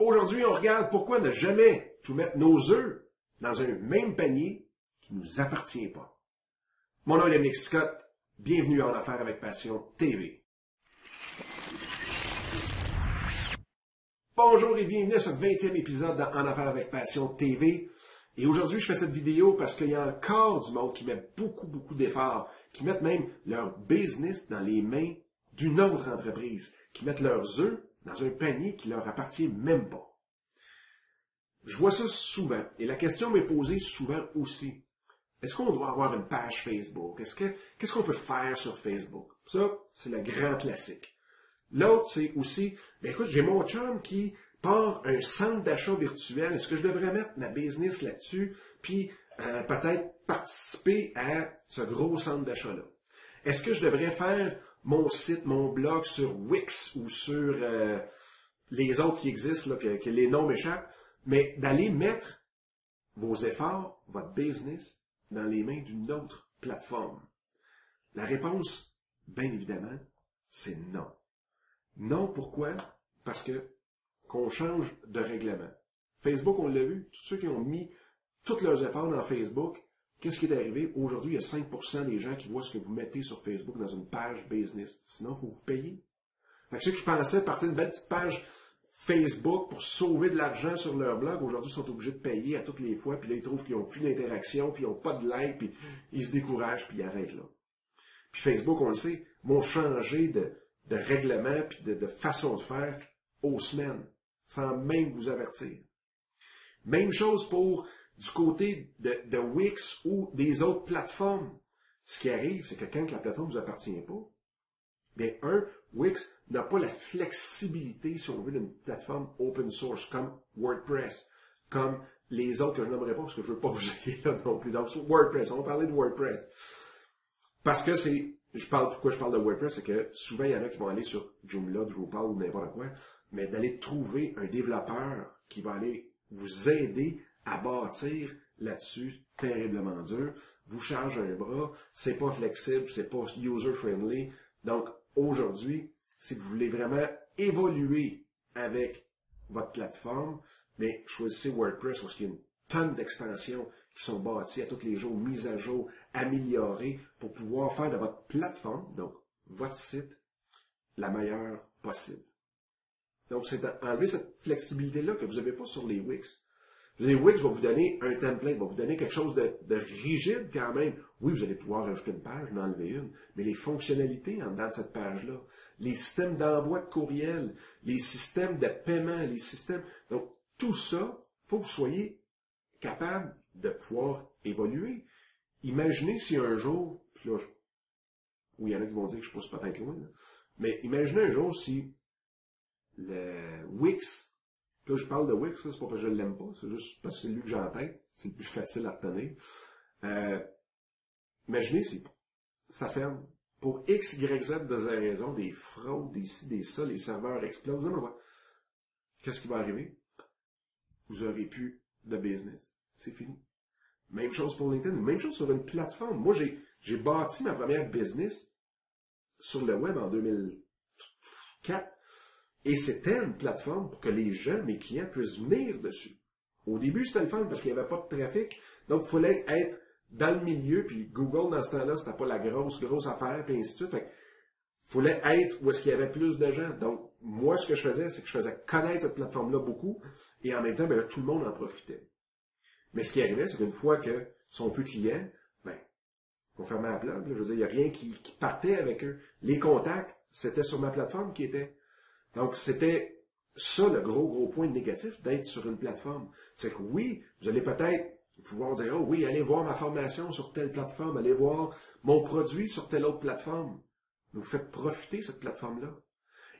Aujourd'hui, on regarde pourquoi ne jamais tout mettre nos œufs dans un même panier qui ne nous appartient pas. Mon nom est Dominique Scott. Bienvenue en Affaires avec Passion TV. Bonjour et bienvenue à ce 20e épisode de En Affaires avec Passion TV. Et aujourd'hui, je fais cette vidéo parce qu'il y a encore du monde qui met beaucoup, beaucoup d'efforts, qui mettent même leur business dans les mains d'une autre entreprise, qui mettent leurs œufs dans un panier qui leur appartient même pas. Je vois ça souvent, et la question m'est posée souvent aussi. Est-ce qu'on doit avoir une page Facebook? Est-ce que, qu'est-ce qu'on peut faire sur Facebook? Ça, c'est le grand classique. L'autre, c'est aussi, ben écoute, j'ai mon chum qui part un centre d'achat virtuel. Est-ce que je devrais mettre ma business là-dessus? Puis, euh, peut-être participer à ce gros centre d'achat-là? Est-ce que je devrais faire mon site, mon blog sur Wix ou sur euh, les autres qui existent, là, que, les noms m'échappent, mais d'aller mettre vos efforts, votre business, dans les mains d'une autre plateforme? La réponse, bien évidemment, c'est non. Non, pourquoi? Parce que qu'on change de règlement. Facebook, on l'a vu, tous ceux qui ont mis tous leurs efforts dans Facebook, Qu'est-ce qui est arrivé? Aujourd'hui, il y a 5% des gens qui voient ce que vous mettez sur Facebook dans une page business. Sinon, il faut vous payer. Fait que ceux qui pensaient partir d'une belle petite page Facebook pour sauver de l'argent sur leur blog, aujourd'hui, sont obligés de payer à toutes les fois, puis là, ils trouvent qu'ils n'ont plus d'interaction, puis ils n'ont pas de like, puis ils se découragent, puis ils arrêtent là. Puis Facebook, on le sait, vont changer de, règlement, puis de façon de faire aux semaines, sans même vous avertir. Même chose pour du côté de, de, Wix ou des autres plateformes. Ce qui arrive, c'est que quand la plateforme ne vous appartient pas, bien, un, Wix n'a pas la flexibilité, si on veut, d'une plateforme open source comme WordPress, comme les autres que je n'aimerais pas parce que je veux pas vous aider là non plus. Donc, WordPress, on va parler de WordPress. Parce que c'est, je parle, pourquoi je parle de WordPress, c'est que souvent il y en a qui vont aller sur Joomla, Drupal ou n'importe quoi, mais d'aller trouver un développeur qui va aller vous aider à bâtir là-dessus terriblement dur, vous charge un bras, c'est pas flexible, c'est pas user-friendly. Donc, aujourd'hui, si vous voulez vraiment évoluer avec votre plateforme, mais choisissez WordPress parce qu'il y a une tonne d'extensions qui sont bâties à tous les jours, mises à jour, améliorées pour pouvoir faire de votre plateforme, donc votre site, la meilleure possible. Donc, c'est enlever cette flexibilité-là que vous n'avez pas sur les Wix. Les Wix va vous donner un template, va vous donner quelque chose de, rigide quand même. Oui, vous allez pouvoir ajouter une page, en enlever une, mais les fonctionnalités en dedans de cette page-là, les systèmes d'envoi de courriel, les systèmes de paiement, les systèmes... Donc, tout ça, faut que vous soyez capable de pouvoir évoluer. Imaginez si un jour, puis là, oui, il y en a qui vont dire que je pousse peut-être loin, mais imaginez un jour si le Wix Là, je parle de Wix, c'est pas parce que je l'aime pas, c'est juste parce que c'est lui que j'ai en tête. C'est le plus facile à retenir. Euh, imaginez si ça ferme. Pour X, Y, Z de raison, des fraudes, des ci, des ça, les serveurs explosent. Non, Qu'est-ce qui va arriver? Vous aurez plus de business. C'est fini. Même chose pour LinkedIn, même chose sur une plateforme. Moi, j'ai, j'ai bâti ma première business sur le web en 2004 et c'était une plateforme pour que les gens, mes clients, puissent venir dessus. Au début, c'était le fun parce qu'il n'y avait pas de trafic. Donc, il fallait être dans le milieu, puis Google, dans ce temps-là, c'était pas la grosse, grosse affaire, puis ainsi de suite. Fait fallait être où est-ce qu'il y avait plus de gens. Donc, moi, ce que je faisais, c'est que je faisais connaître cette plateforme-là beaucoup, et en même temps, ben, tout le monde en profitait. Mais ce qui arrivait, c'est qu'une fois que sont plus clients, ben, on fermait la plug, je veux dire, il n'y a rien qui, qui partait avec eux. Les contacts, c'était sur ma plateforme qui était. Donc, c'était ça le gros, gros point négatif d'être sur une plateforme. C'est que oui, vous allez peut-être pouvoir dire, oh oui, allez voir ma formation sur telle plateforme, allez voir mon produit sur telle autre plateforme. Vous faites profiter cette plateforme-là.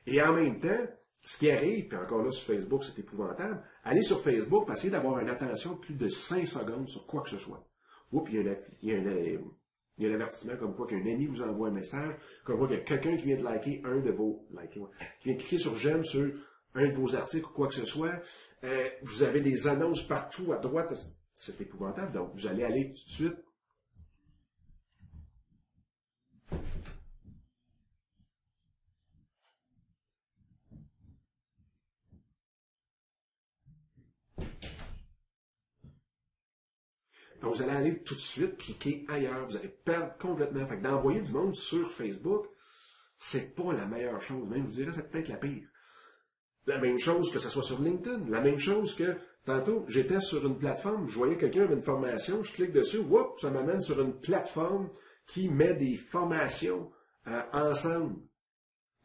Et en même temps, ce qui arrive, puis encore là sur Facebook, c'est épouvantable, allez sur Facebook, essayez d'avoir une attention de plus de 5 secondes sur quoi que ce soit. Oups, il y a, il y a une, il y a un avertissement comme quoi qu'un ami vous envoie un message, comme quoi qu'il y a quelqu'un qui vient de liker un de vos, liker, qui vient de cliquer sur j'aime sur un de vos articles ou quoi que ce soit. Euh, vous avez des annonces partout à droite. C'est épouvantable. Donc, vous allez aller tout de suite Donc, vous allez aller tout de suite cliquer ailleurs. Vous allez perdre complètement. Fait que d'envoyer du monde sur Facebook, c'est pas la meilleure chose. Même, je vous dirais, c'est peut-être la pire. La même chose que ce soit sur LinkedIn. La même chose que, tantôt, j'étais sur une plateforme, je voyais quelqu'un avec une formation, je clique dessus, whoop, ça m'amène sur une plateforme qui met des formations euh, ensemble.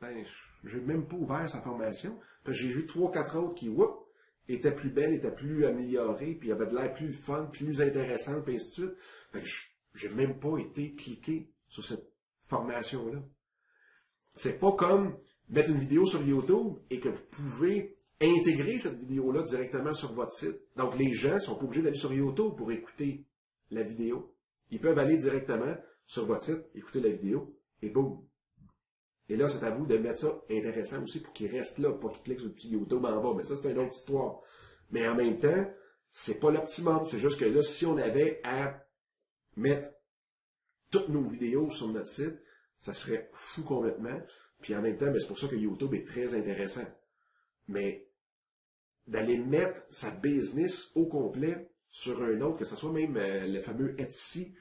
Ben, j'ai même pas ouvert sa formation. J'ai vu trois, quatre autres qui, whoop, étaient plus belles, étaient plus améliorées, puis avaient de l'air plus fun, plus intéressant, puis ainsi de suite. Fait que j'ai même pas été cliqué sur cette formation-là. C'est pas comme mettre une vidéo sur YouTube et que vous pouvez intégrer cette vidéo-là directement sur votre site. Donc, les gens sont pas obligés d'aller sur YouTube pour écouter la vidéo. Ils peuvent aller directement sur votre site, écouter la vidéo, et boum. Et là, c'est à vous de mettre ça intéressant aussi pour qu'il reste là, pas qu'il clique sur le petit YouTube en bas. Mais ça, c'est une autre histoire. Mais en même temps, c'est pas l'optimum. C'est juste que là, si on avait à mettre toutes nos vidéos sur notre site, ça serait fou complètement. Puis en même temps, c'est pour ça que YouTube est très intéressant. Mais d'aller mettre sa business au complet sur un autre, que ce soit même euh, le fameux Etsy,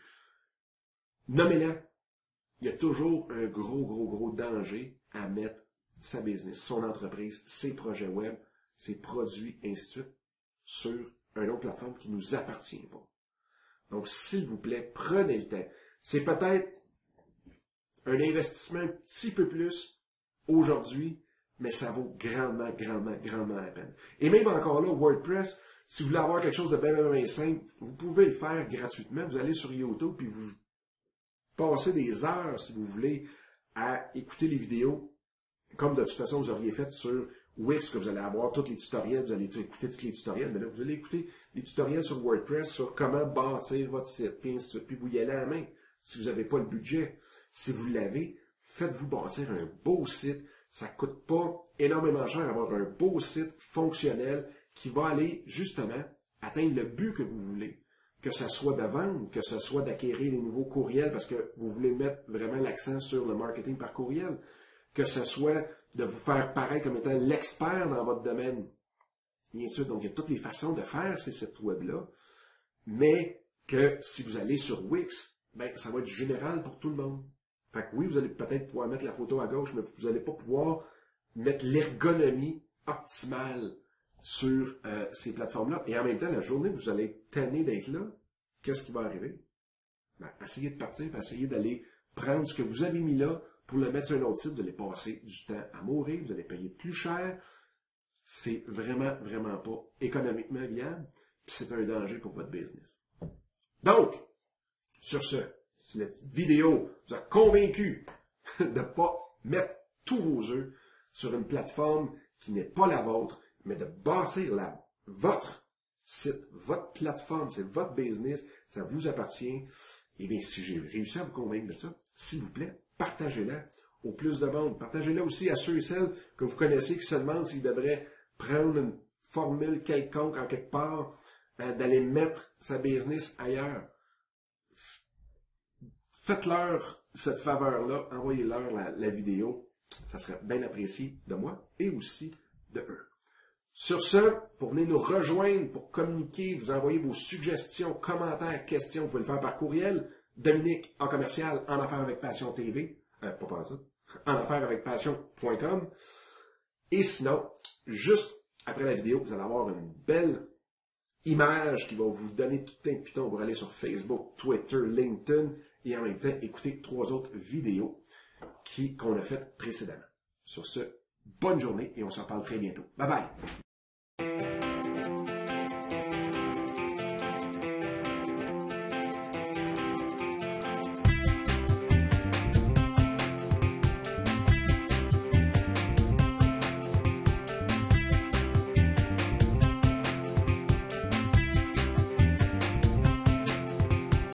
nommez-le. Il y a toujours un gros, gros, gros danger à mettre sa business, son entreprise, ses projets web, ses produits, ainsi de suite, sur une autre plateforme qui nous appartient pas. Donc, s'il vous plaît, prenez le temps. C'est peut-être un investissement un petit peu plus aujourd'hui, mais ça vaut grandement, grandement, grandement la peine. Et même encore là, WordPress, si vous voulez avoir quelque chose de bien, bien simple, vous pouvez le faire gratuitement. Vous allez sur YouTube puis vous passez des heures, si vous voulez, à écouter les vidéos, comme de toute façon vous auriez fait sur Wix, que vous allez avoir tous les tutoriels, vous allez écouter tous les tutoriels, mais là, vous allez écouter les tutoriels sur WordPress sur comment bâtir votre site, puis, puis vous y allez à la main. Si vous n'avez pas le budget, si vous l'avez, faites-vous bâtir un beau site. Ça coûte pas énormément cher d'avoir un beau site fonctionnel qui va aller justement atteindre le but que vous voulez. Que ce soit de vendre, que ce soit d'acquérir les nouveaux courriels parce que vous voulez mettre vraiment l'accent sur le marketing par courriel, que ce soit de vous faire paraître comme étant l'expert dans votre domaine. Bien sûr, donc il y a toutes les façons de faire ces sites web-là, mais que si vous allez sur Wix, ben, ça va être général pour tout le monde. Fait que oui, vous allez peut-être pouvoir mettre la photo à gauche, mais vous n'allez pas pouvoir mettre l'ergonomie optimale sur euh, ces plateformes-là. Et en même temps, la journée vous allez être tanné d'être là, qu'est-ce qui va arriver? Ben, essayez de partir, essayez d'aller prendre ce que vous avez mis là pour le mettre sur un autre site. Vous allez passer du temps à mourir, vous allez payer plus cher. C'est vraiment, vraiment pas économiquement viable. C'est un danger pour votre business. Donc, sur ce, si la vidéo vous a convaincu de ne pas mettre tous vos œufs sur une plateforme qui n'est pas la vôtre, mais de bâtir la, votre site, votre plateforme, c'est votre business, ça vous appartient. Eh bien, si j'ai réussi à vous convaincre de ça, s'il vous plaît, partagez-la au plus de monde. Partagez-la aussi à ceux et celles que vous connaissez qui se demandent s'ils devraient prendre une formule quelconque en quelque part, euh, d'aller mettre sa business ailleurs faites-leur cette faveur-là, envoyez-leur la, vidéo. Ça serait bien apprécié de moi et aussi de eux. Sur ce, pour venir nous rejoindre, pour communiquer, vous envoyer vos suggestions, commentaires, questions, vous pouvez le faire par courriel. Dominique en commercial en affaires avec passion TV. Euh, pas par ça. En affaires avec passion.com. Et sinon, juste après la vidéo, vous allez avoir une belle image qui va vous donner tout un piton pour aller sur Facebook, Twitter, LinkedIn et en même temps écouter trois autres vidéos qu'on a faites précédemment. Sur ce, bonne journée et on s'en parle très bientôt. Bye bye!